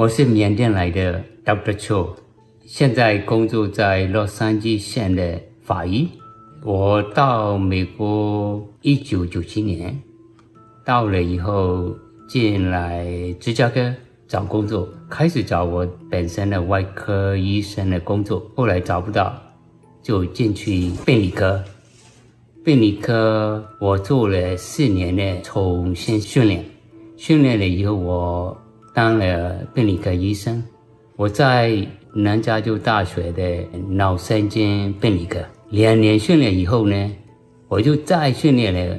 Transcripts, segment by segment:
我是缅甸来的 Dr. Cho，现在工作在洛杉矶县的法医。我到美国一九九七年，到了以后进来芝加哥找工作，开始找我本身的外科医生的工作，后来找不到，就进去病理科。病理科我做了四年的重新训练，训练了以后我当了病理科医生。我在南加州大学的脑神经病理科两年训练以后呢，我就再训练了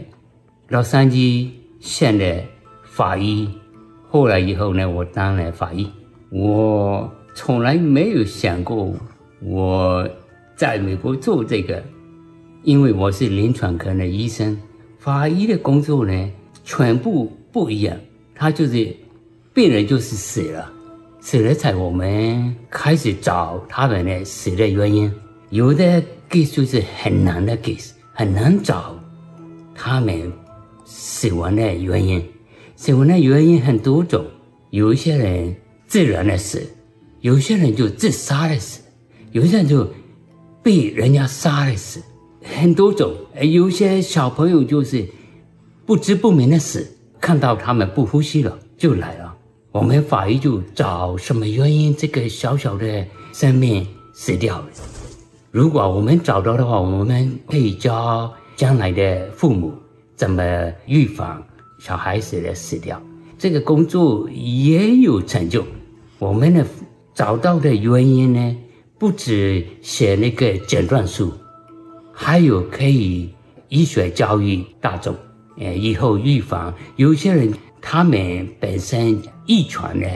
洛杉矶县的法医。后来以后呢，我当了法医。我从来没有想过我在美国做这个。因为我是临床科的医生，法医的工作呢，全部不一样。他就是病人就是死了，死了才我们开始找他们的死的原因。有的 case 是很难的 case，很难找他们死亡的原因。死亡的原因很多种，有一些人自然的死，有些人就自杀的死，有些人就被人家杀的死。很多种，有些小朋友就是不知不明的死，看到他们不呼吸了就来了。我们法医就找什么原因，这个小小的生命死掉了。如果我们找到的话，我们可以教将来的父母怎么预防小孩子的死掉。这个工作也有成就。我们的找到的原因呢，不止写那个诊断书。还有可以医学教育大众，呃，以后预防有些人他们本身遗传的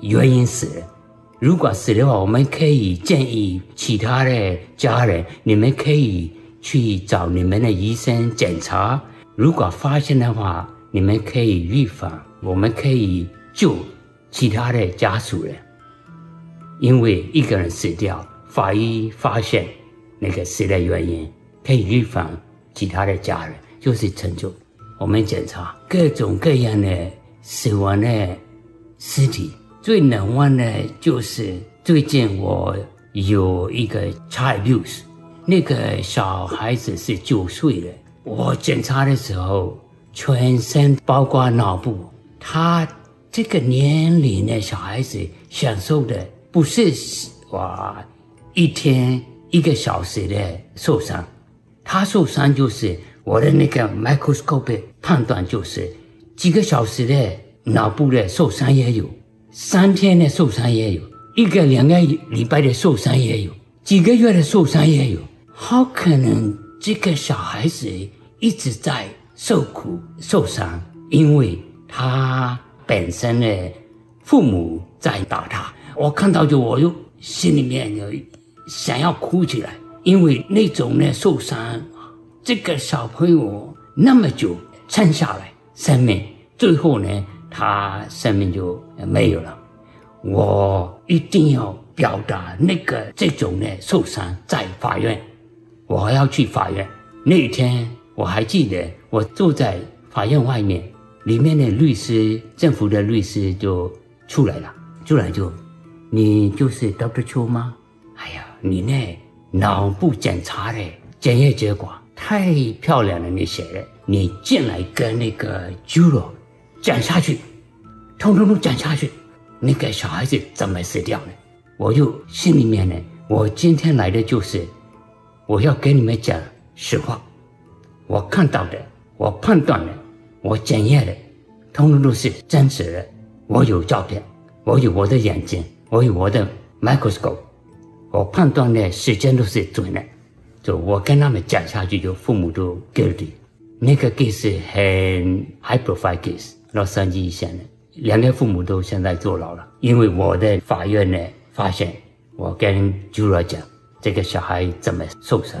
原因死了，如果死的话，我们可以建议其他的家人，你们可以去找你们的医生检查，如果发现的话，你们可以预防，我们可以救其他的家属人，因为一个人死掉，法医发现那个死的原因。可以预防其他的家人，就是成就。我们检查各种各样的死亡的尸体，最难忘的就是最近我有一个 child abuse，那个小孩子是九岁的，我检查的时候，全身包括脑部，他这个年龄的小孩子享受的不是哇一天一个小时的受伤。他受伤就是我的那个 microscope 判断就是几个小时的脑部的受伤也有，三天的受伤也有，一个两个礼拜的受伤也有，几个月的受伤也有。好可能这个小孩子一直在受苦受伤，因为他本身的父母在打他。我看到就我就心里面有想要哭起来。因为那种呢受伤，这个小朋友那么久撑下来，生命最后呢，他生命就没有了。我一定要表达那个这种呢受伤，在法院，我要去法院。那一天我还记得，我坐在法院外面，里面的律师，政府的律师就出来了，出来就，你就是 Dr. Cho 吗？哎呀，你呢？脑部检查的检验结果太漂亮了，那些人，你进来跟那个 Juro 讲下去，通通都讲下去，那个小孩子怎么死掉的？我就心里面呢，我今天来的就是，我要跟你们讲实话，我看到的，我判断的，我检验的，通通都是真实的。我有照片，我有我的眼睛，我有我的 microscope。我判断的时间都是准的，就我跟他们讲下去，就父母都 guilty。那个 case 很 high profile case，洛杉矶县的两个父母都现在坐牢了，因为我在法院呢发现，我跟朱若讲这个小孩怎么受伤。